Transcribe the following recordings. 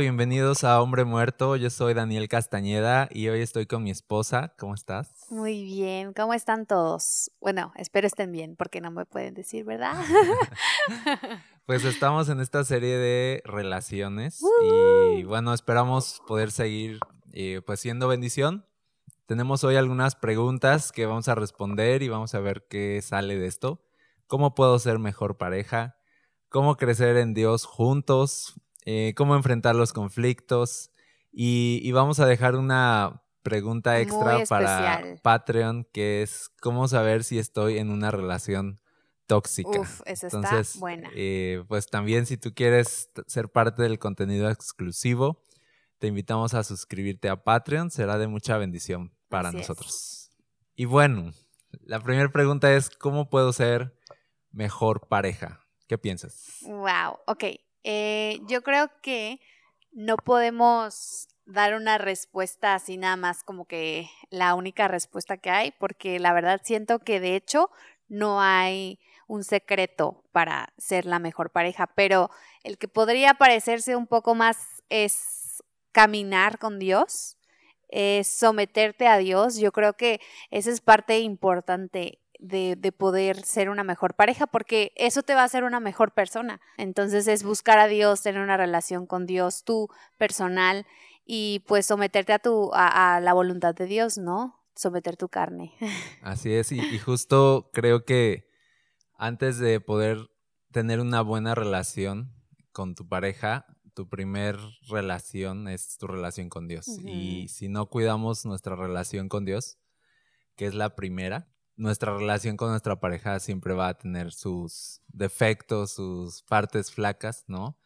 Bienvenidos a Hombre Muerto. Yo soy Daniel Castañeda y hoy estoy con mi esposa. ¿Cómo estás? Muy bien, ¿cómo están todos? Bueno, espero estén bien, porque no me pueden decir, ¿verdad? Pues estamos en esta serie de relaciones y bueno, esperamos poder seguir eh, pues siendo bendición. Tenemos hoy algunas preguntas que vamos a responder y vamos a ver qué sale de esto. ¿Cómo puedo ser mejor pareja? ¿Cómo crecer en Dios juntos? Eh, ¿Cómo enfrentar los conflictos? Y, y vamos a dejar una pregunta extra para. Patreon que es cómo saber si estoy en una relación tóxica. Uf, esa está Entonces, buena. eh, pues también si tú quieres ser parte del contenido exclusivo, te invitamos a suscribirte a Patreon, será de mucha bendición para Así es. nosotros. Y bueno, la primera pregunta es, ¿cómo puedo ser mejor pareja? ¿Qué piensas? Wow, ok. Eh, yo creo que no podemos dar una respuesta así nada más como que la única respuesta que hay, porque la verdad siento que de hecho no hay un secreto para ser la mejor pareja, pero el que podría parecerse un poco más es caminar con Dios, es someterte a Dios. Yo creo que esa es parte importante de, de poder ser una mejor pareja, porque eso te va a hacer una mejor persona. Entonces es buscar a Dios, tener una relación con Dios, tú personal, y pues someterte a tu, a, a la voluntad de Dios, ¿no? Someter tu carne. Así es, y, y justo creo que antes de poder tener una buena relación con tu pareja, tu primer relación es tu relación con Dios. Y si no cuidamos nuestra relación con Dios, que es la primera, nuestra relación con nuestra pareja siempre va a tener sus defectos, sus partes flacas, ¿no?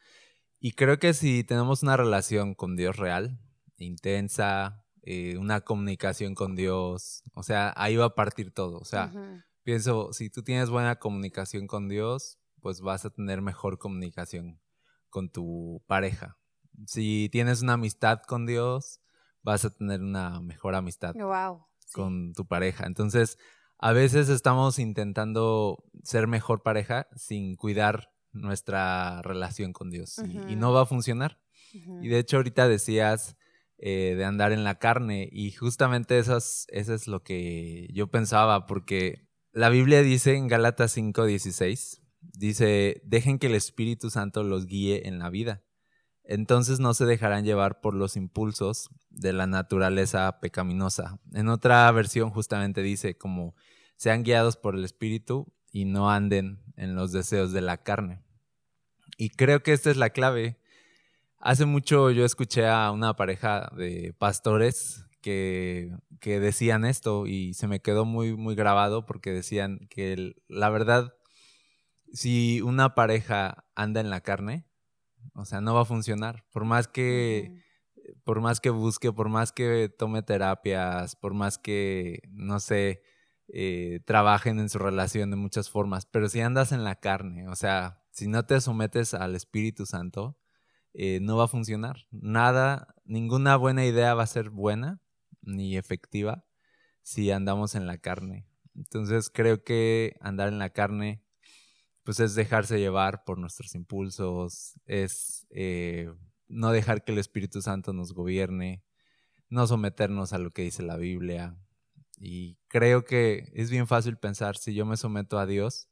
Y creo que si tenemos una relación con Dios real, intensa, eh, una comunicación con Dios, o sea, ahí va a partir todo. O sea, pienso, si tú tienes buena comunicación con Dios, pues vas a tener mejor comunicación con tu pareja. Si tienes una amistad con Dios, vas a tener una mejor amistad Wow. sí. con tu pareja. Entonces, a veces estamos intentando ser mejor pareja sin cuidar nuestra relación con Dios y- no va a funcionar. Ujú. Y de hecho ahorita decías eh, de andar en la carne y justamente eso es, eso es lo que yo pensaba porque la Biblia dice en Gálatas 5:16, dice, dejen que el Espíritu Santo los guíe en la vida. Entonces no se dejarán llevar por los impulsos de la naturaleza pecaminosa. En otra versión justamente dice como sean guiados por el Espíritu y no anden en los deseos de la carne. Y creo que esta es la clave. Hace mucho yo escuché a una pareja de pastores que, que decían esto y se me quedó muy, muy grabado porque decían que la verdad, si una pareja anda en la carne, o sea, no va a funcionar. Por más que, por más que busque, por más que tome terapias, por más que, no sé, eh, trabajen en su relación de muchas formas, pero si andas en la carne, o sea, si no te sometes al Espíritu Santo, eh, no va a funcionar. Nada, ninguna buena idea va a ser buena ni efectiva si andamos en la carne. Entonces creo que andar en la carne, pues es dejarse llevar por nuestros impulsos, es eh, no dejar que el Espíritu Santo nos gobierne, no someternos a lo que dice la Biblia. Y creo que es bien fácil pensar, si yo me someto a Dios,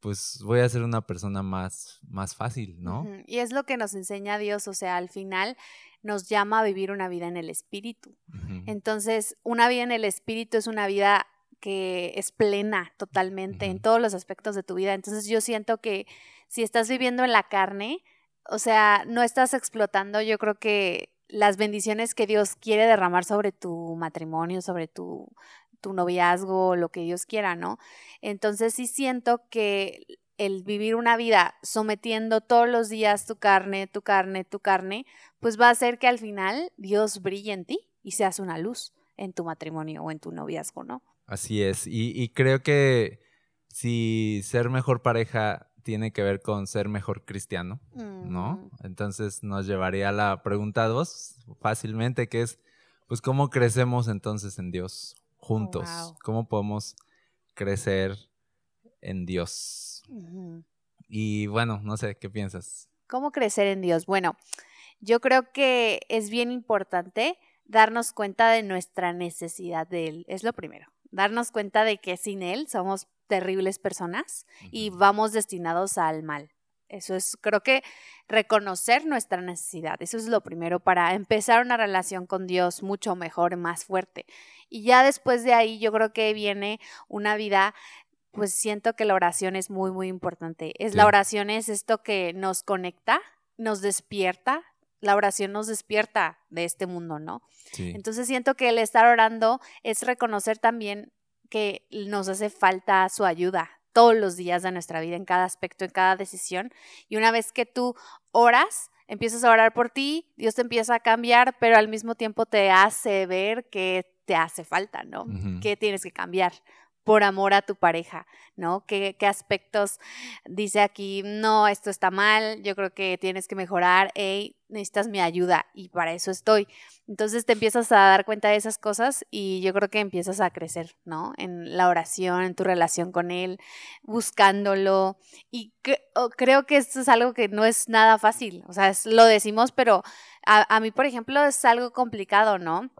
pues voy a ser una persona más, más fácil, ¿no? Y es lo que nos enseña Dios, o sea, al final nos llama a vivir una vida en el Espíritu. Entonces, una vida en el Espíritu es una vida que es plena totalmente en todos los aspectos de tu vida. Entonces, yo siento que si estás viviendo en la carne, o sea, no estás explotando, yo creo que las bendiciones que Dios quiere derramar sobre tu matrimonio, sobre tu, tu noviazgo, lo que Dios quiera, ¿no? Entonces sí siento que el vivir una vida sometiendo todos los días tu carne, tu carne, tu carne, pues va a hacer que al final Dios brille en ti y seas una luz en tu matrimonio o en tu noviazgo, ¿no? Así es. Y, y creo que si ser mejor pareja tiene que ver con ser mejor cristiano, ¿no? Mm, Entonces nos llevaría a la pregunta dos fácilmente, que es, pues, ¿cómo crecemos entonces en Dios juntos? Wow. ¿Cómo podemos crecer en Dios? Y bueno, no sé, ¿qué piensas? ¿Cómo crecer en Dios? Bueno, yo creo que es bien importante darnos cuenta de nuestra necesidad de Él. Es lo primero. Darnos cuenta de que sin Él somos terribles personas y vamos destinados al mal. Eso es, creo que reconocer nuestra necesidad. Eso es lo primero para empezar una relación con Dios mucho mejor, más fuerte. Y ya después de ahí yo creo que viene una vida, pues siento que la oración es muy, muy importante. Es Sí. la oración es esto que nos conecta, nos despierta. La oración nos despierta de este mundo, ¿no? Sí. Entonces siento que el estar orando es reconocer también que nos hace falta su ayuda todos los días de nuestra vida, en cada aspecto, en cada decisión. Y una vez que tú oras, empiezas a orar por ti, Dios te empieza a cambiar, pero al mismo tiempo te hace ver que te hace falta, ¿no? Que tienes que cambiar por amor a tu pareja, ¿no? ¿Qué, aspectos dice aquí? No, esto está mal, yo creo que tienes que mejorar, hey, necesitas mi ayuda y para eso estoy. Entonces te empiezas a dar cuenta de esas cosas y yo creo que empiezas a crecer, ¿no? En la oración, en tu relación con Él, buscándolo. Y creo que esto es algo que no es nada fácil. O sea, es- lo decimos, pero a, a mí, por ejemplo, es algo complicado, ¿no?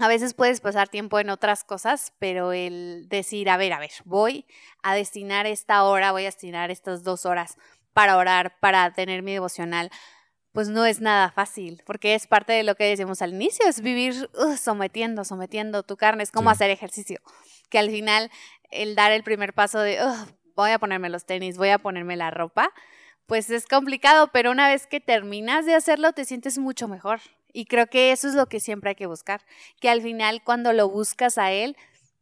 A veces puedes pasar tiempo en otras cosas, pero el decir, a ver, a ver, voy a destinar esta hora, voy a destinar estas dos horas para orar, para tener mi devocional, pues no es nada fácil, porque es parte de lo que decíamos al inicio, es vivir uh, sometiendo, sometiendo tu carne, es como Sí. hacer ejercicio, que al final el dar el primer paso de "Ugh, voy a ponerme los tenis, voy a ponerme la ropa, pues es complicado, pero una vez que terminas de hacerlo te sientes mucho mejor. Y creo que eso es lo que siempre hay que buscar, que al final cuando lo buscas a él,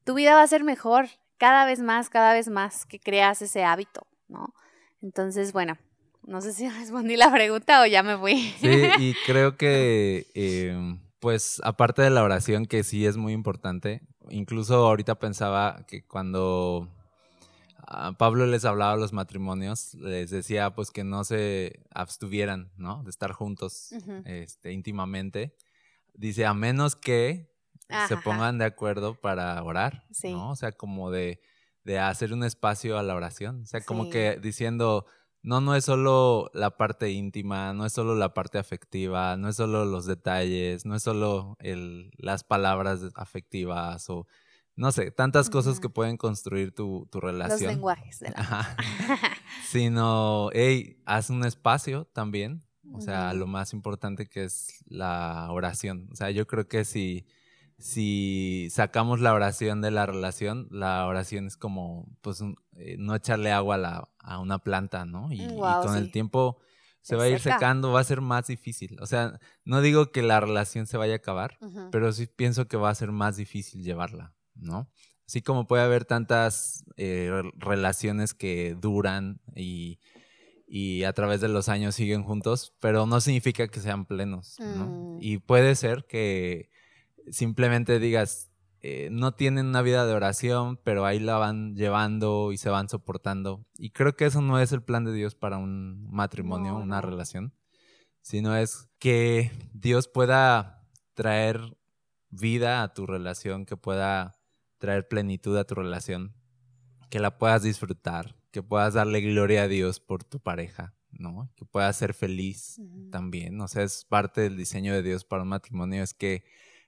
tu vida va a ser mejor, cada vez más, cada vez más, que creas ese hábito, ¿no? Entonces, bueno, no sé si respondí la pregunta o ya me fui. Sí, y creo que, eh, pues, aparte de la oración, que sí es muy importante, incluso ahorita pensaba que cuando ah, Pablo les hablaba a los matrimonios, les decía, pues, que no se abstuvieran, ¿no? De estar juntos este, íntimamente. Dice, a menos que se Ajá. pongan de acuerdo para orar, Sí. ¿no? O sea, como de, de hacer un espacio a la oración. O sea, como Sí. que diciendo, no, no es solo la parte íntima, no es solo la parte afectiva, no es solo los detalles, no es solo el, las palabras afectivas o, no sé, tantas cosas que pueden construir tu, tu Los relación. lenguajes del amor. Ajá. Sino, hey, haz un espacio también. O sea, lo más importante que es la oración. O sea, yo creo que si, si sacamos la oración de la relación, la oración es como, pues, un- eh, no echarle agua a, la- a una planta, ¿no? Y, con el tiempo se Se va a ir seca. secando, va a ser más difícil. O sea, no digo que la relación se vaya a acabar, pero sí pienso que va a ser más difícil llevarla, ¿no? Así como puede haber tantas eh, re- relaciones que duran y, y a través de los años siguen juntos, pero no significa que sean plenos, ¿no? Mm. Y puede ser que simplemente digas, eh, no tienen una vida de oración, pero ahí la van llevando y se van soportando. Y creo que eso no es el plan de Dios para un matrimonio, No, una no. relación, sino es que Dios pueda traer vida a tu relación, que pueda traer plenitud a tu relación, que la puedas disfrutar, que puedas darle gloria a Dios por tu pareja, ¿no? Que puedas ser feliz también. O sea, es parte del diseño de Dios para un matrimonio, es que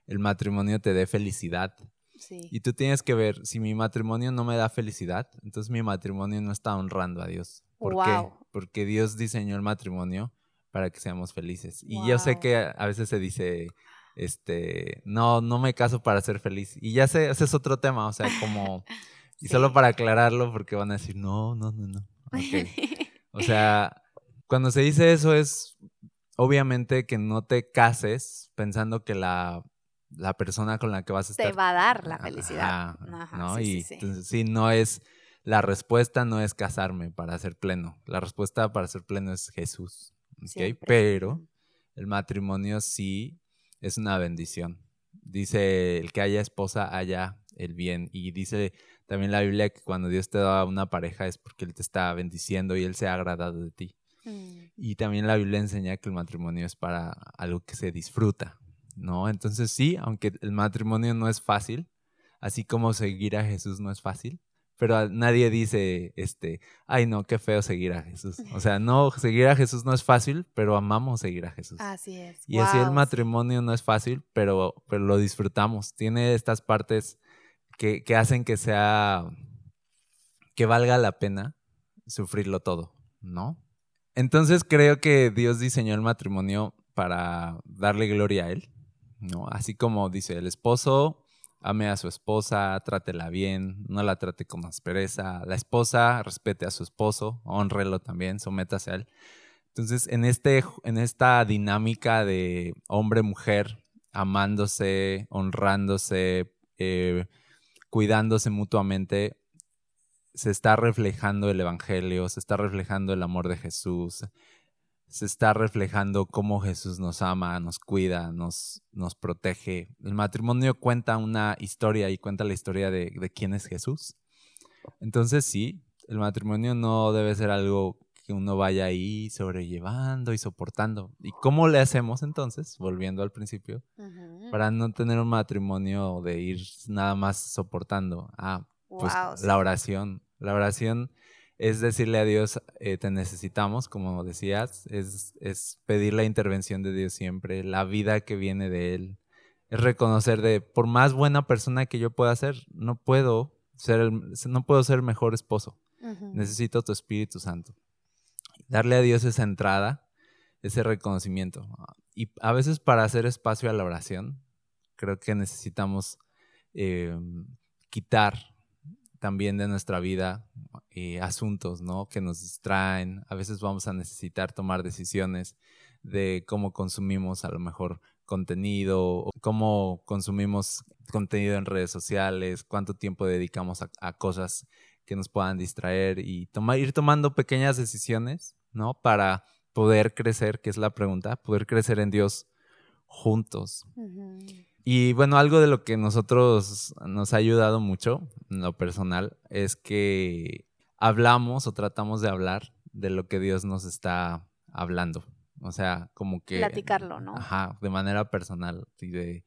el matrimonio te dé felicidad. Sí. Y tú tienes que ver, si mi matrimonio no me da felicidad, entonces mi matrimonio no está honrando a Dios. ¿Por qué? Porque Dios diseñó el matrimonio para que seamos felices. Y yo sé que a veces se dice, este, no, no me caso para ser feliz. Y ya sé, ese es otro tema, o sea, como, y solo para aclararlo, porque van a decir, no, no, no, no. Ok. O sea, cuando se dice eso es obviamente que no te cases pensando que la, la persona con la que vas a estar Te va a dar la felicidad. ajá, Ajá, ¿no? sí, sí, y sí. entonces, sí, no es la respuesta no es casarme para ser pleno. La respuesta para ser pleno es Jesús. ¿ok? Siempre. Pero el matrimonio sí es una bendición. Dice, el que haya esposa, haya el bien. Y dice también la Biblia que cuando Dios te da una pareja es porque Él te está bendiciendo y Él se ha agradado de ti. Mm, Y también la Biblia enseña que el matrimonio es para algo que se disfruta, ¿no? Entonces sí, aunque el matrimonio no es fácil, así como seguir a Jesús no es fácil, pero nadie dice, este, ay no, qué feo seguir a Jesús. O sea, no, seguir a Jesús no es fácil, pero amamos seguir a Jesús. Así es. Y así el matrimonio no es fácil, pero, pero lo disfrutamos. Tiene estas partes que, que hacen que sea, que valga la pena sufrirlo todo, ¿no? Entonces creo que Dios diseñó el matrimonio para darle gloria a Él, ¿no? Así como dice, el esposo ame a su esposa, trátela bien, no la trate con aspereza, la esposa respete a su esposo, honrelo también, sométase a él. Entonces, en, este, en esta dinámica de hombre-mujer, amándose, honrándose, eh, cuidándose mutuamente, se está reflejando el Evangelio, se está reflejando el amor de Jesús, se está reflejando cómo Jesús nos ama, nos cuida, nos, nos protege. El matrimonio cuenta una historia y cuenta la historia de, de quién es Jesús. Entonces sí, el matrimonio no debe ser algo que uno vaya ahí sobrellevando y soportando. ¿Y cómo le hacemos entonces, volviendo al principio, para no tener un matrimonio de ir nada más soportando? Ah, pues la oración. La oración es decirle a Dios, eh, te necesitamos, como decías, es, es pedir la intervención de Dios siempre, la vida que viene de Él. Es reconocer de, por más buena persona que yo pueda ser, no puedo ser, el- no puedo ser mejor esposo. Necesito tu Espíritu Santo. Darle a Dios esa entrada, ese reconocimiento. Y a veces para hacer espacio a la oración, creo que necesitamos eh, quitar también de nuestra vida eh, asuntos, ¿no? Que nos distraen. A veces vamos a necesitar tomar decisiones de cómo consumimos a lo mejor contenido, o cómo consumimos contenido en redes sociales, cuánto tiempo dedicamos a, a cosas que nos puedan distraer y tomar, ir tomando pequeñas decisiones, ¿no? Para poder crecer, que es la pregunta, poder crecer en Dios juntos. Y bueno, algo de lo que nosotros nos ha ayudado mucho en lo personal es que hablamos o tratamos de hablar de lo que Dios nos está hablando. O sea, como que... Platicarlo, ¿no? Ajá, de manera personal. Y de,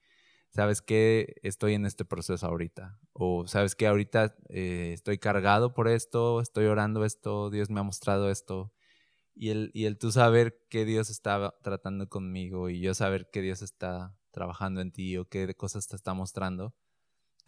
¿sabes qué? Estoy en este proceso ahorita. O, ¿sabes qué? Ahorita eh, estoy cargado por esto, estoy orando esto, Dios me ha mostrado esto. Y el, y el tú saber que Dios está tratando conmigo y yo saber que Dios está trabajando en ti o qué cosas te está mostrando,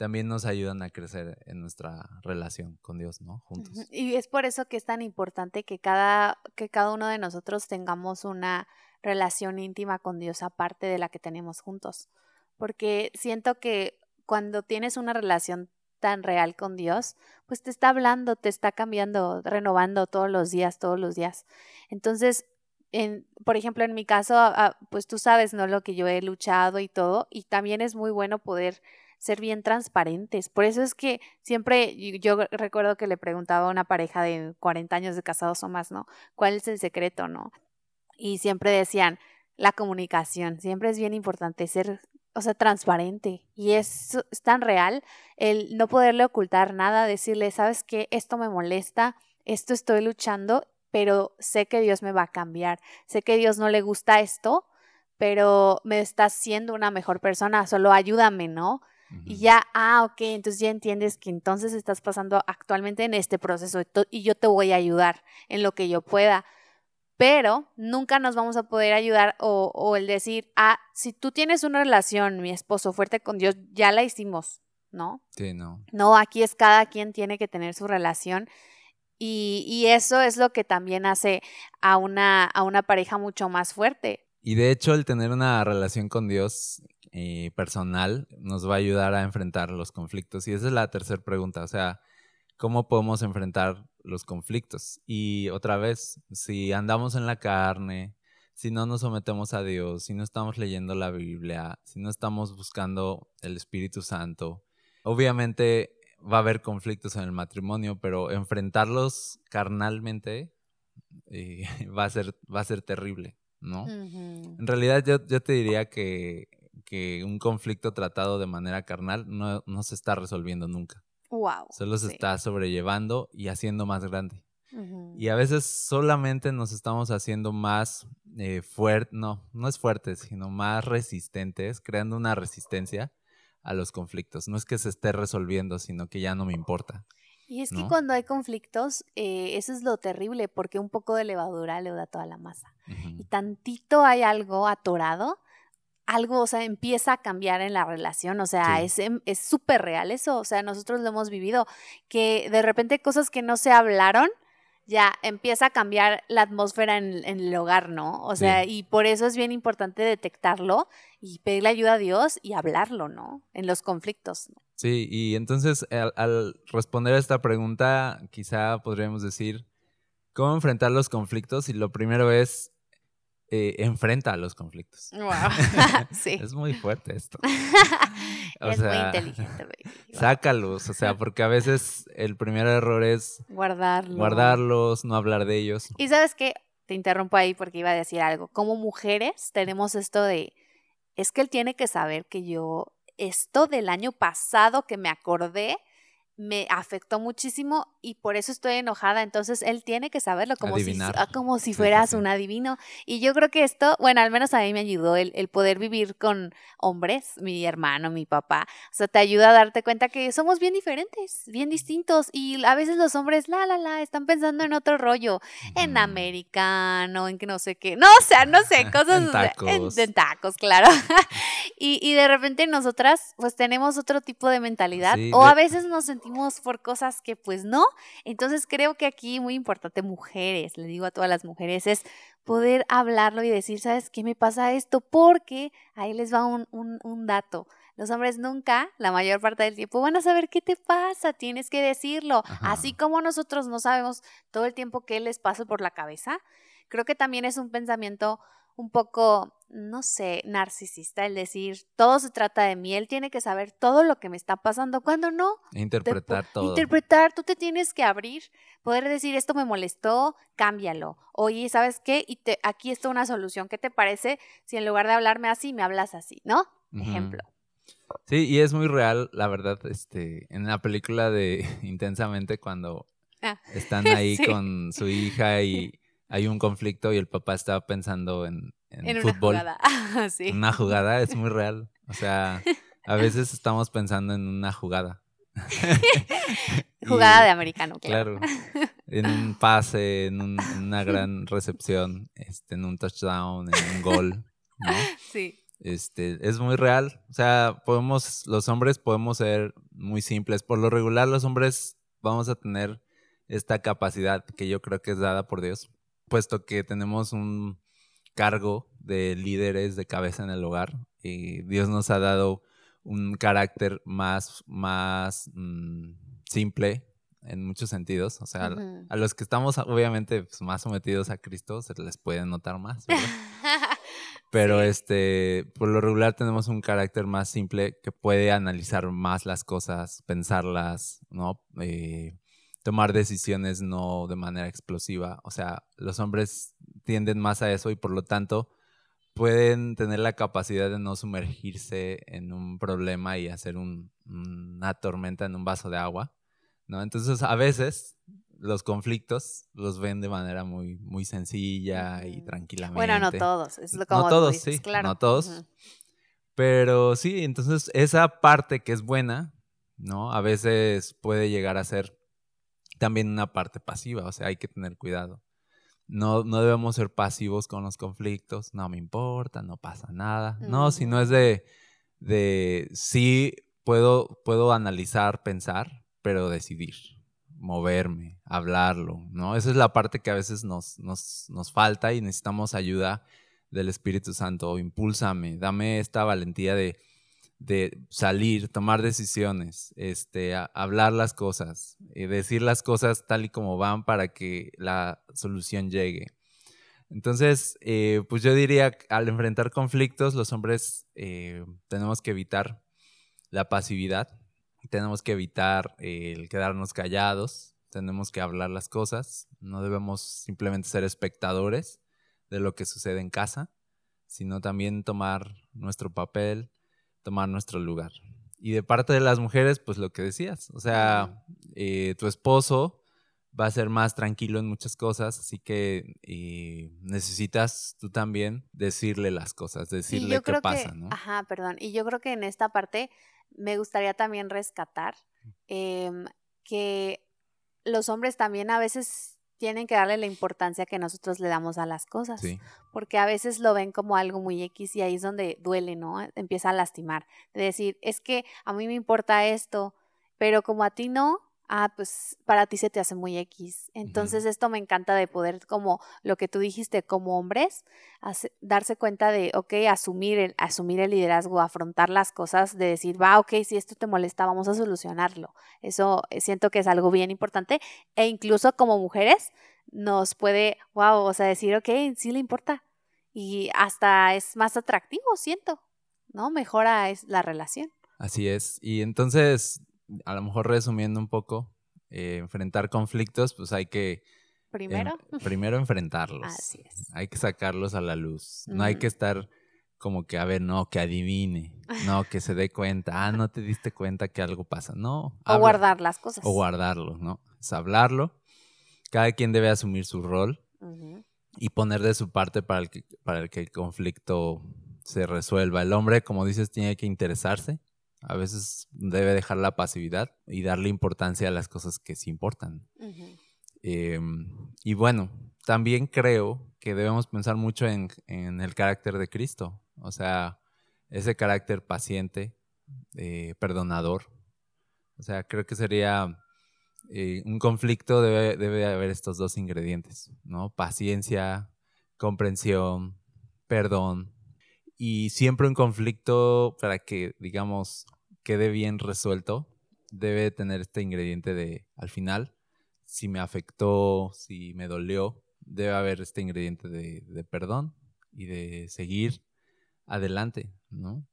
también nos ayudan a crecer en nuestra relación con Dios, ¿no? Juntos. Y es por eso que es tan importante que cada, que cada uno de nosotros tengamos una relación íntima con Dios aparte de la que tenemos juntos. Porque siento que cuando tienes una relación tan real con Dios, pues te está hablando, te está cambiando, renovando todos los días, todos los días. Entonces, en, por ejemplo, en mi caso, ah, pues tú sabes, ¿no? Lo que yo he luchado y todo, y también es muy bueno poder ser bien transparentes. Por eso es que siempre yo recuerdo que le preguntaba a una pareja de 40 años de casados o más, ¿no? ¿Cuál es el secreto, no? Y siempre decían, la comunicación, siempre es bien importante ser, o sea, transparente. Y es, es tan real el no poderle ocultar nada, decirle, ¿sabes qué? Esto me molesta, esto estoy luchando, pero sé que Dios me va a cambiar, sé que Dios no le gusta esto, pero me está haciendo una mejor persona, solo ayúdame, ¿no? Y ya, ah, ok, entonces ya entiendes que entonces estás pasando actualmente en este proceso y yo te voy a ayudar en lo que yo pueda. Pero nunca nos vamos a poder ayudar o, o el decir, ah, si tú tienes una relación, mi esposo, fuerte con Dios, ya la hicimos, ¿no? Sí, no. No, aquí es cada quien tiene que tener su relación y, y eso es lo que también hace a una, a una pareja mucho más fuerte. Y de hecho, el tener una relación con Dios eh, personal nos va a ayudar a enfrentar los conflictos. Y esa es la tercera pregunta, o sea, ¿cómo podemos enfrentar los conflictos? Y otra vez, si andamos en la carne, si no nos sometemos a Dios, si no estamos leyendo la Biblia, si no estamos buscando el Espíritu Santo, obviamente va a haber conflictos en el matrimonio, pero enfrentarlos carnalmente eh, va, a ser, va a ser terrible, ¿no? En realidad yo, yo te diría que, que un conflicto tratado de manera carnal no, no se está resolviendo nunca. Wow. Solo se sí. está sobrellevando y haciendo más grande. Y a veces solamente nos estamos haciendo más fuertes, no, no es fuertes, sino más resistentes, creando una resistencia a los conflictos. No es que se esté resolviendo, sino que ya no me importa. Y es que cuando hay conflictos, eh, eso es lo terrible, porque un poco de levadura le da toda la masa. Y tantito hay algo atorado, algo, o sea, empieza a cambiar en la relación, o sea, Sí. es em- es súper real eso, o sea, nosotros lo hemos vivido, que de repente cosas que no se hablaron, ya empieza a cambiar la atmósfera en, en el hogar, ¿no? O sea, y por eso es bien importante detectarlo y pedirle ayuda a Dios y hablarlo, ¿no? En los conflictos. ¿no? Sí, y entonces al, al responder a esta pregunta, quizá podríamos decir, ¿cómo enfrentar los conflictos? Y lo primero es, eh, enfrenta los conflictos. sí. Es muy fuerte esto. O es muy inteligente, baby. Sácalos, o sea, porque a veces el primer error es Guardarlo. guardarlos, no hablar de ellos. Y sabes qué, te interrumpo ahí porque iba a decir algo. Como mujeres tenemos esto de, es que él tiene que saber que yo, esto del año pasado que me acordé, me afectó muchísimo y por eso estoy enojada. Entonces él tiene que saberlo como, si, Adivinar. ah, como si sí, fueras sí. un adivino. Y yo creo que esto, bueno, al menos a mí me ayudó el, el poder vivir con hombres, mi hermano, mi papá. O sea, te ayuda a darte cuenta que somos bien diferentes, bien distintos. Y a veces los hombres, la, la, la, están pensando en otro rollo en Ujú. americano, en que no sé qué. No, o sea, no sé, cosas En tacos. en tacos, claro. y, y de repente nosotras, pues tenemos otro tipo de mentalidad. Sí, o de- a veces nos sentimos por cosas que, pues no. Entonces creo que aquí, muy importante, mujeres, le digo a todas las mujeres, es poder hablarlo y decir, ¿sabes qué me pasa esto? Porque ahí les va un, un, un dato. Los hombres nunca, la mayor parte del tiempo, van a saber qué te pasa, tienes que decirlo. Ajá. Así como nosotros no sabemos todo el tiempo qué les pasa por la cabeza, creo que también es un pensamiento un poco, no sé, narcisista el decir, todo se trata de mí, él tiene que saber todo lo que me está pasando, cuando no, E interpretar te- todo. Interpretar, tú te tienes que abrir, poder decir esto me molestó, cámbialo. Oye, ¿sabes qué? Y te, aquí está una solución. ¿Qué te parece si en lugar de hablarme así, me hablas así? ¿No? Ejemplo. Sí, y es muy real, la verdad, este, en la película de Intensamente cuando Ah. están ahí Sí. con su hija y hay un conflicto y el papá está pensando en, en En una fútbol. jugada. sí. En Una jugada es muy real. O sea, a veces estamos pensando en una jugada. Y- Jugada de americano, claro. Claro. En un pase, en, un- en una gran recepción, este, en un touchdown, en un gol, ¿no? Sí. Este, es muy real. O sea, podemos, los hombres podemos ser muy simples. Por lo regular, los hombres vamos a tener esta capacidad que yo creo que es dada por Dios, puesto que tenemos un cargo de líderes de cabeza en el hogar y Dios nos ha dado un carácter más, más mm, simple en muchos sentidos. O sea, a los que estamos obviamente pues, más sometidos a Cristo se les puede notar más. Pero Sí. este, por lo regular tenemos un carácter más simple que puede analizar más las cosas, pensarlas, ¿no? Eh, tomar decisiones no de manera explosiva. O sea, los hombres tienden más a eso y por lo tanto pueden tener la capacidad de no sumergirse en un problema y hacer un- una tormenta en un vaso de agua, ¿no? Entonces, a veces los conflictos los ven de manera muy, muy sencilla y tranquilamente. Bueno, no todos. Es lo No como tú todos, dices, sí, claro. no todos. Pero sí, entonces esa parte que es buena, ¿no? A veces puede llegar a ser también una parte pasiva, o sea, hay que tener cuidado. No, no debemos ser pasivos con los conflictos, no me importa, no pasa nada. No, sino es de, de sí puedo, puedo analizar, pensar, pero decidir, moverme, hablarlo, ¿no? Esa es la parte que a veces nos, nos, nos falta y necesitamos ayuda del Espíritu Santo. Impúlsame, dame esta valentía de, de salir, tomar decisiones, este, a- hablar las cosas, eh, decir las cosas tal y como van para que la solución llegue. Entonces, eh, pues yo diría, al enfrentar conflictos, los hombres eh, tenemos que evitar la pasividad, tenemos que evitar el quedarnos callados, tenemos que hablar las cosas, no debemos simplemente ser espectadores de lo que sucede en casa, sino también tomar nuestro papel, tomar nuestro lugar. Y de parte de las mujeres, pues lo que decías, o sea, eh, tu esposo va a ser más tranquilo en muchas cosas, así que eh, necesitas tú también decirle las cosas, decirle qué pasa, que, ¿no? ajá, perdón, y yo creo que en esta parte me gustaría también rescatar em, que los hombres también a veces tienen que darle la importancia que nosotros le damos a las cosas, Sí, porque a veces lo ven como algo muy X y ahí es donde duele, ¿no? Empieza a lastimar, de decir, es que a mí me importa esto, pero como a ti no, ah, pues para ti se te hace muy X. Entonces esto me encanta de poder, como lo que tú dijiste, como hombres, hace- darse cuenta de, ok, asumir el, asumir el liderazgo, afrontar las cosas, de decir, va, ok, si esto te molesta, vamos a solucionarlo. Eso eh, siento que es algo bien importante e incluso como mujeres nos puede, wow, o sea, decir, ok, sí le importa. Y hasta es más atractivo, siento, ¿no? Mejora es la relación. así es. Y entonces, a lo mejor resumiendo un poco, eh, enfrentar conflictos, pues hay que Primero, primero enfrentarlos. Así es. Hay que sacarlos a la luz. No hay que estar como que, a ver, no, que adivine, no, que se dé cuenta, ah, no te diste cuenta que algo pasa. No. o guardar las cosas. O guardarlo, ¿no? Es hablarlo. Cada quien debe asumir su rol y poner de su parte para el que, para el, que el conflicto se resuelva. El hombre, como dices, tiene que interesarse. A veces debe dejar la pasividad y darle importancia a las cosas que sí importan. Em, y bueno, también creo que debemos pensar mucho en, en el carácter de Cristo. O sea, ese carácter paciente, eh, perdonador. O sea, creo que sería eh, un conflicto, debe, debe haber estos dos ingredientes, ¿no? Paciencia, comprensión, perdón. Y siempre un conflicto, para que, digamos, quede bien resuelto, debe tener este ingrediente de, al final, si me afectó, si me dolió, debe haber este ingrediente de, de perdón y de seguir adelante, ¿no?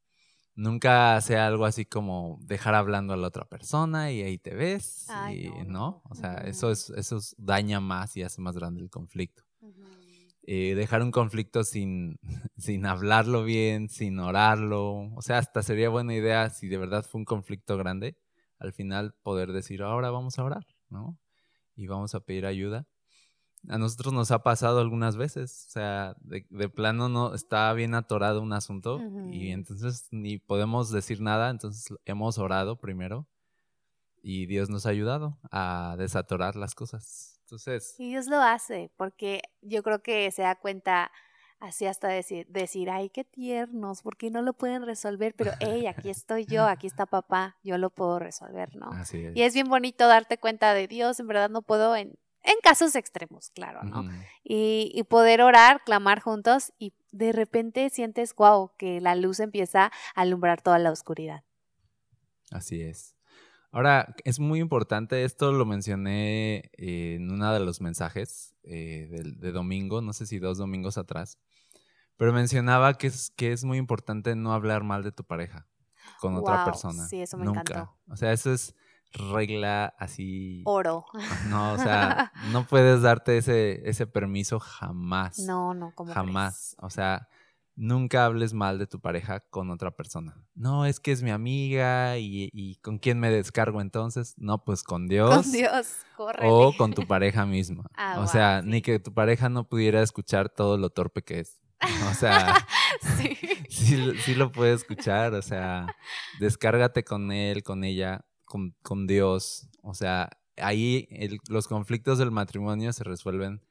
Nunca sea algo así como dejar hablando a la otra persona y ahí te ves, Ay, y- no. O sea, eso, es, eso es- daña más y hace más grande el conflicto. Ujú. Eh, dejar un conflicto sin, sin hablarlo bien, sin orarlo, o sea, hasta sería buena idea si de verdad fue un conflicto grande, al final poder decir, ahora vamos a orar, ¿no? Y vamos a pedir ayuda. A nosotros nos ha pasado algunas veces, o sea, de, de plano no está bien atorado un asunto y entonces ni podemos decir nada, entonces hemos orado primero y Dios nos ha ayudado a desatorar las cosas. Entonces, Y Dios lo hace, porque yo creo que se da cuenta así hasta decir, decir, ay, qué tiernos, porque no lo pueden resolver, pero hey, aquí estoy yo, aquí está papá, yo lo puedo resolver, ¿no? así es. Y es bien bonito darte cuenta de Dios, en verdad no puedo en, en casos extremos, claro, ¿no? Y, y poder orar, clamar juntos y de repente sientes, wow, que la luz empieza a alumbrar toda la oscuridad. Así es. Ahora, es muy importante, esto lo mencioné eh, en uno de los mensajes eh, de, domingo, no sé si dos domingos atrás, pero mencionaba que es, que es muy importante no hablar mal de tu pareja con otra persona. sí, eso me Nunca. encantó. O sea, eso es regla así. Oro. No, o sea, no puedes darte ese, ese permiso jamás. No, no, como Jamás. O sea, nunca hables mal de tu pareja con otra persona. No, es que es mi amiga y, y ¿con quién me descargo entonces? No, pues con Dios. Con Dios, corre. O con tu pareja misma. Ah, o sea, sí. ni que tu pareja no pudiera escuchar todo lo torpe que es. O sea, sí. sí, sí lo puede escuchar. O sea, descárgate con él, con ella, con, con Dios. O sea, ahí el- los conflictos del matrimonio se resuelven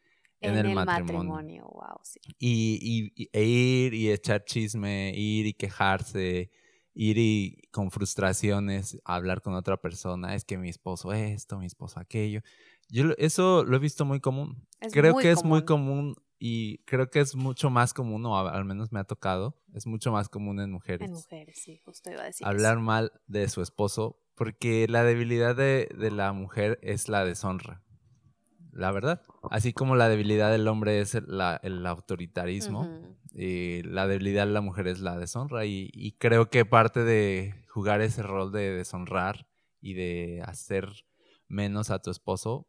en, el, matrimonio. wow, sí. Y, y- y- e ir y echar chisme, ir y quejarse, ir y con frustraciones hablar con otra persona, es que mi esposo esto, mi esposo aquello. Yo eso lo he visto muy común. Es creo muy que es muy común y creo que es mucho más común, o al menos me ha tocado, es mucho más común en mujeres. En mujeres, sí, justo iba a decir. hablar eso. mal de su esposo, porque la debilidad de, de la mujer es la deshonra. La verdad. Así como la debilidad del hombre es el, la- el autoritarismo, eh, la debilidad de la mujer es la deshonra. Y, y creo que parte de jugar ese rol de deshonrar y de hacer menos a tu esposo,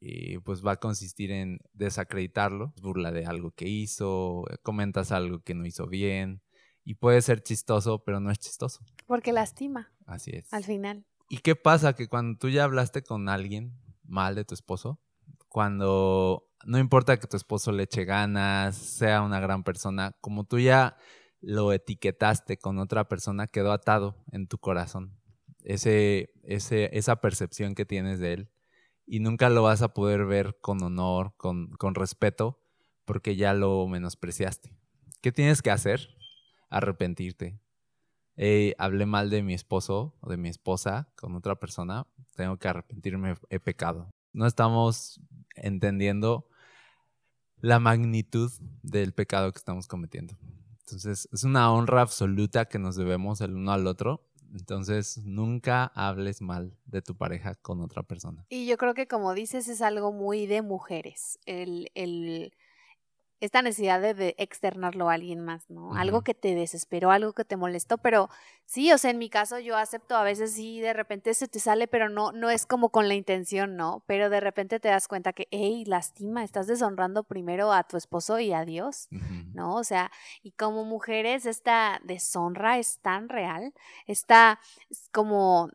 eh, pues va a consistir en desacreditarlo, burla de algo que hizo, comentas algo que no hizo bien, y puede ser chistoso, pero no es chistoso. Porque lastima Así es. al final. ¿Y qué pasa? Que cuando tú ya hablaste con alguien mal de tu esposo, cuando no importa que tu esposo le eche ganas, sea una gran persona, como tú ya lo etiquetaste con otra persona, quedó atado en tu corazón. Ese, ese, esa percepción que tienes de él. Y nunca lo vas a poder ver con honor, con, con respeto, porque ya lo menospreciaste. ¿Qué tienes que hacer? Arrepentirte. Eh, hablé mal de mi esposo o de mi esposa con otra persona, tengo que arrepentirme, he pecado. No estamos entendiendo la magnitud del pecado que estamos cometiendo. Entonces, es una honra absoluta que nos debemos el uno al otro. Entonces, nunca hables mal de tu pareja con otra persona. Y yo creo que como dices es algo muy de mujeres, el, el- esta necesidad de, de externarlo a alguien más, ¿no? Algo que te desesperó, algo que te molestó, pero sí, o sea, en mi caso yo acepto, a veces sí, de repente se te sale, pero no, no es como con la intención, ¿no? Pero de repente te das cuenta que, hey, lastima, estás deshonrando primero a tu esposo y a Dios. ¿no? O sea, y como mujeres esta deshonra es tan real, esta es como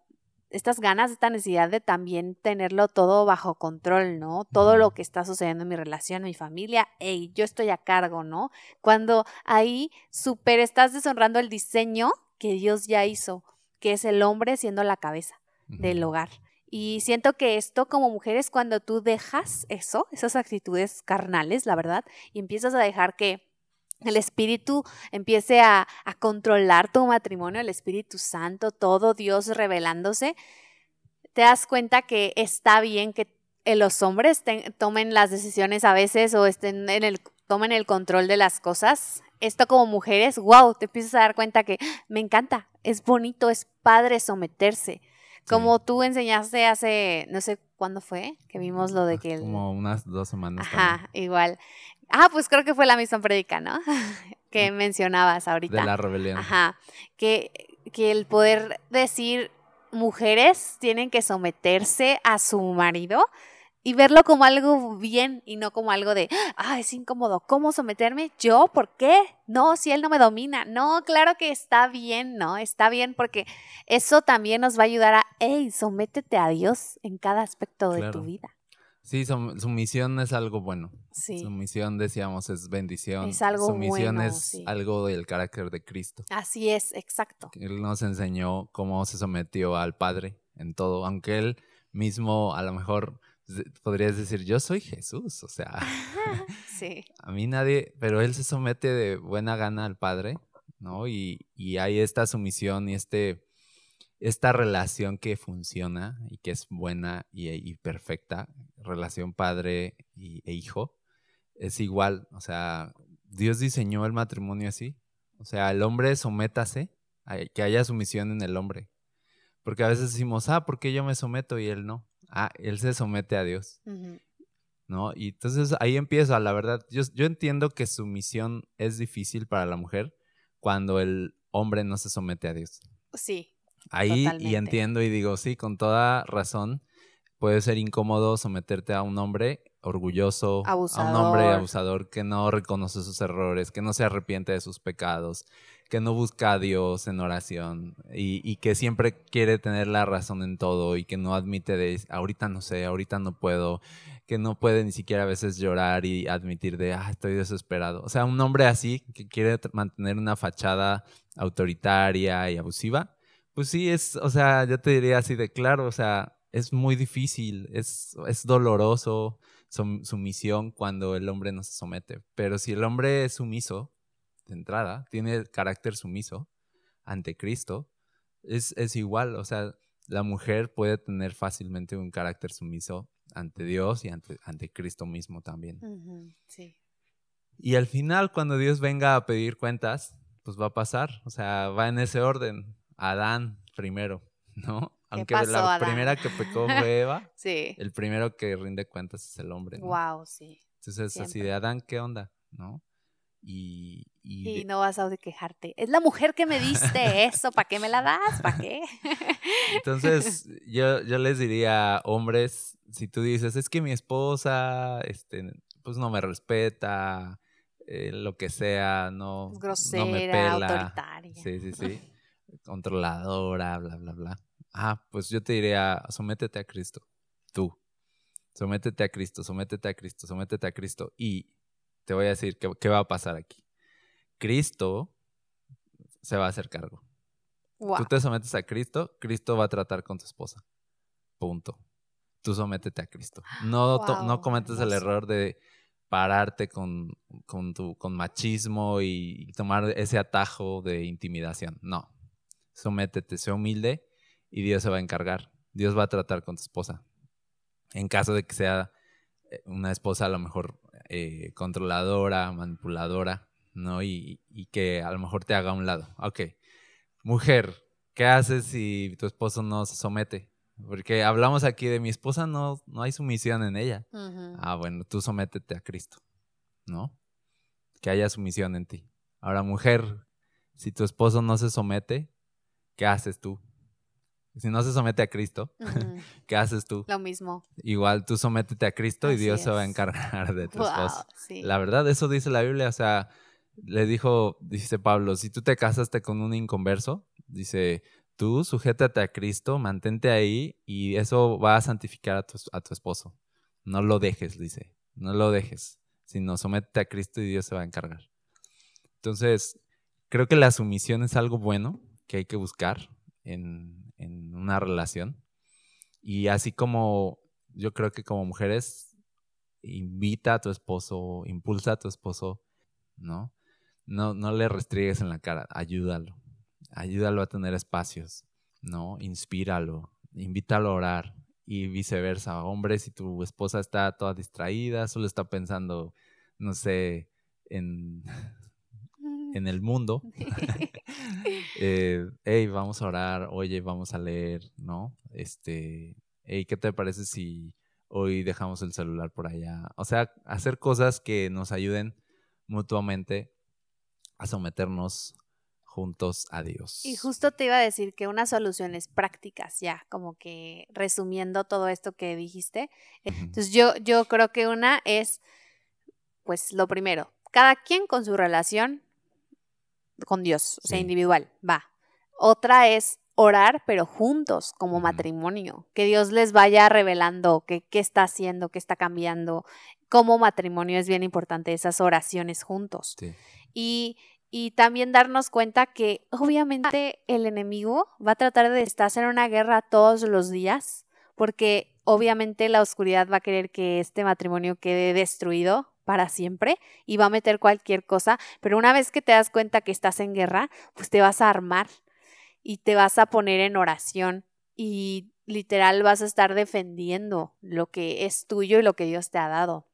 estas ganas, esta necesidad de también tenerlo todo bajo control, ¿no? Todo lo que está sucediendo en mi relación, en mi familia, hey, yo estoy a cargo, ¿no? Cuando ahí súper estás deshonrando el diseño que Dios ya hizo, que es el hombre siendo la cabeza del hogar. Y siento que esto como mujeres, cuando tú dejas eso, esas actitudes carnales, la verdad, y empiezas a dejar que el Espíritu empiece a, controlar tu matrimonio, el Espíritu Santo, todo Dios revelándose, te das cuenta que está bien que eh, los hombres tomen las decisiones a veces o estén en el, tomen el control de las cosas. Esto como mujeres, wow, te empiezas a dar cuenta que me encanta, es bonito, es padre someterse. Como tú enseñaste hace, no sé cuándo fue, que vimos lo de que... el- Como unas dos semanas. también. Ajá, igual. Ah, pues creo que fue la misma predica, ¿no? que mencionabas ahorita. De la rebelión. Ajá, que, que el poder decir mujeres tienen que someterse a su marido y verlo como algo bien y no como algo de, ah, es incómodo, ¿cómo someterme? ¿Yo? ¿Por qué? No, si él no me domina. No, claro que está bien, ¿no? Está bien porque eso también nos va a ayudar a, hey, sométete a Dios en cada aspecto de tu vida. Sí, sum- sumisión es algo bueno. Sí. Sumisión, decíamos, es bendición. Es algo Sumisión bueno, es sí. algo del carácter de Cristo. Así es, exacto. Él nos enseñó cómo se sometió al Padre en todo, aunque él mismo a lo mejor podrías decir, yo soy Jesús, o sea, Sí. a mí nadie, pero él se somete de buena gana al Padre, ¿no? Y, y hay esta sumisión y este, esta relación que funciona y que es buena y, y perfecta, relación padre y, e hijo, es igual, o sea, Dios diseñó el matrimonio así, o sea, el hombre sométase, que haya sumisión en el hombre, porque a veces decimos, ah, ¿por qué yo me someto y él no? Ah, él se somete a Dios. ¿no? Y entonces ahí empieza, la verdad. Yo, yo entiendo que su misión es difícil para la mujer cuando el hombre no se somete a Dios. Sí. Ahí y entiendo y digo, sí, con toda razón, puede ser incómodo someterte a un hombre orgulloso, a un hombre Abusador. abusador que no reconoce sus errores, que no se arrepiente de sus pecados, que no busca a Dios en oración y, que siempre quiere tener la razón en todo y que no admite de ahorita no sé, ahorita no puedo, que no puede ni siquiera a veces llorar y admitir de ah, estoy desesperado. O sea, un hombre así que quiere mantener una fachada autoritaria y abusiva, pues sí es, o sea, yo te diría así de claro, o sea, es muy difícil, es, es doloroso su, sumisión cuando el hombre no se somete. Pero si el hombre es sumiso, de entrada, tiene el carácter sumiso ante Cristo, es, es igual, o sea, la mujer puede tener fácilmente un carácter sumiso ante Dios y ante, ante Cristo mismo también. Sí. Y al final, cuando Dios venga a pedir cuentas, pues va a pasar. O sea, va en ese orden. Adán primero, ¿no? Aunque pasó, la Adán? primera que pecó fue Eva, Sí. el primero que rinde cuentas es el hombre, ¿no? Wow, sí. Entonces, así siempre. de Adán, ¿qué onda? ¿No? Y, y Y de- no vas a quejarte. Es la mujer que me diste eso, ¿para qué me la das? ¿Para qué? entonces yo, yo les diría, hombres, si tú dices, es que mi esposa, este, pues no me respeta, eh, lo que sea, no, no me Grosera, pela. autoritaria. Sí, sí, sí. Controladora, bla, bla, bla. Ah, pues yo te diría, sométete a Cristo. Tú. Sométete a Cristo, sométete a Cristo, sométete a Cristo. Y te voy a decir qué, qué va a pasar aquí. Cristo se va a hacer cargo. Wow. Tú te sometes a Cristo, Cristo va a tratar con tu esposa. Punto. Tú sométete a Cristo. No, no cometes el error de pararte con, con, tu, con machismo y, y tomar ese atajo de intimidación. No. Sométete, sé humilde y Dios se va a encargar. Dios va a tratar con tu esposa. En caso de que sea eh, una esposa a lo mejor eh, controladora, manipuladora, ¿no? Y, y que a lo mejor te haga a un lado. Ok. Mujer, ¿qué haces si tu esposo no se somete? Porque hablamos aquí de mi esposa, no, no hay sumisión en ella. Ah, bueno, tú sométete a Cristo, ¿no? Que haya sumisión en ti. Ahora, mujer, si tu esposo no se somete, ¿qué haces tú? Si no se somete a Cristo. ¿qué haces tú? Lo mismo. Igual tú sométete a Cristo y Dios se va a encargar de tu Wow, esposo. sí. La verdad, eso dice la Biblia. O sea, le dijo, dice Pablo, si tú te casaste con un inconverso, dice, tú sujétate a Cristo, mantente ahí y eso va a santificar a tu, a tu esposo. No lo dejes, dice, no lo dejes, sino sométete a Cristo y Dios se va a encargar. Entonces, creo que la sumisión es algo bueno que hay que buscar en, en una relación. Y así como yo creo que como mujeres, invita a tu esposo, impulsa a tu esposo, ¿no? No, no le restriegues en la cara, ayúdalo. Ayúdalo a tener espacios, ¿no? Inspíralo, invítalo a orar y viceversa. Hombre, si tu esposa está toda distraída, solo está pensando, no sé, en, en el mundo, eh, hey, vamos a orar, oye, vamos a leer, ¿no? Este, hey, ¿qué te parece si hoy dejamos el celular por allá? O sea, hacer cosas que nos ayuden mutuamente a someternos juntos a Dios. Y justo te iba a decir que unas soluciones prácticas, ya, como que resumiendo todo esto que dijiste. Entonces yo, yo creo que una es, pues lo primero, cada quien con su relación con Dios, o sea, Sí. individual, va. Otra es orar, pero juntos, como matrimonio, que Dios les vaya revelando qué qué está haciendo, qué está cambiando. Como matrimonio es bien importante esas oraciones juntos. Sí. Y, y también darnos cuenta que obviamente el enemigo va a tratar de estar en una guerra todos los días, porque obviamente la oscuridad va a querer que este matrimonio quede destruido para siempre y va a meter cualquier cosa, pero una vez que te das cuenta que estás en guerra, pues te vas a armar y te vas a poner en oración y literal vas a estar defendiendo lo que es tuyo y lo que Dios te ha dado.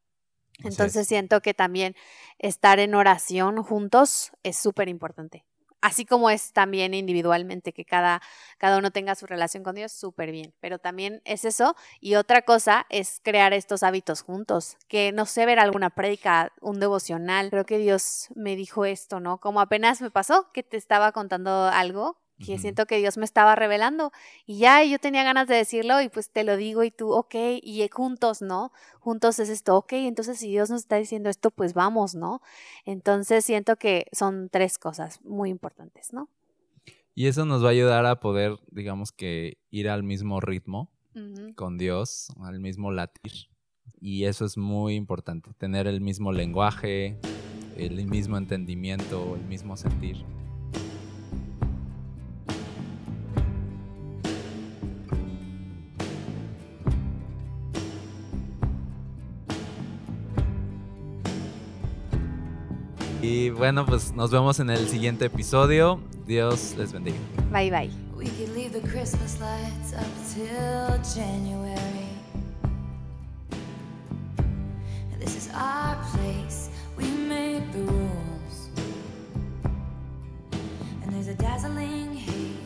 Entonces es. siento que también estar en oración juntos es súper importante. Así como es también individualmente, que cada, cada uno tenga su relación con Dios, súper bien. Pero también es eso. Y otra cosa es crear estos hábitos juntos. Que no sé, ver alguna prédica, un devocional. Creo que Dios me dijo esto, ¿no? Como apenas me pasó que te estaba contando algo que siento que Dios me estaba revelando. Y ya yo tenía ganas de decirlo y pues te lo digo y tú, ok, y juntos, ¿no? juntos es esto, ok, entonces si Dios nos está diciendo esto, pues vamos, ¿no? Entonces siento que son tres cosas muy importantes, ¿no? Y eso nos va a ayudar a poder, digamos que, ir al mismo ritmo con Dios, al mismo latir. Y eso es muy importante, tener el mismo lenguaje, el mismo entendimiento, el mismo sentir. Y bueno, pues nos vemos en el siguiente episodio. Dios les bendiga. Bye bye. We can leave the Christmas lights up till January. This is our place, we made the rules. And there's a dazzling haze.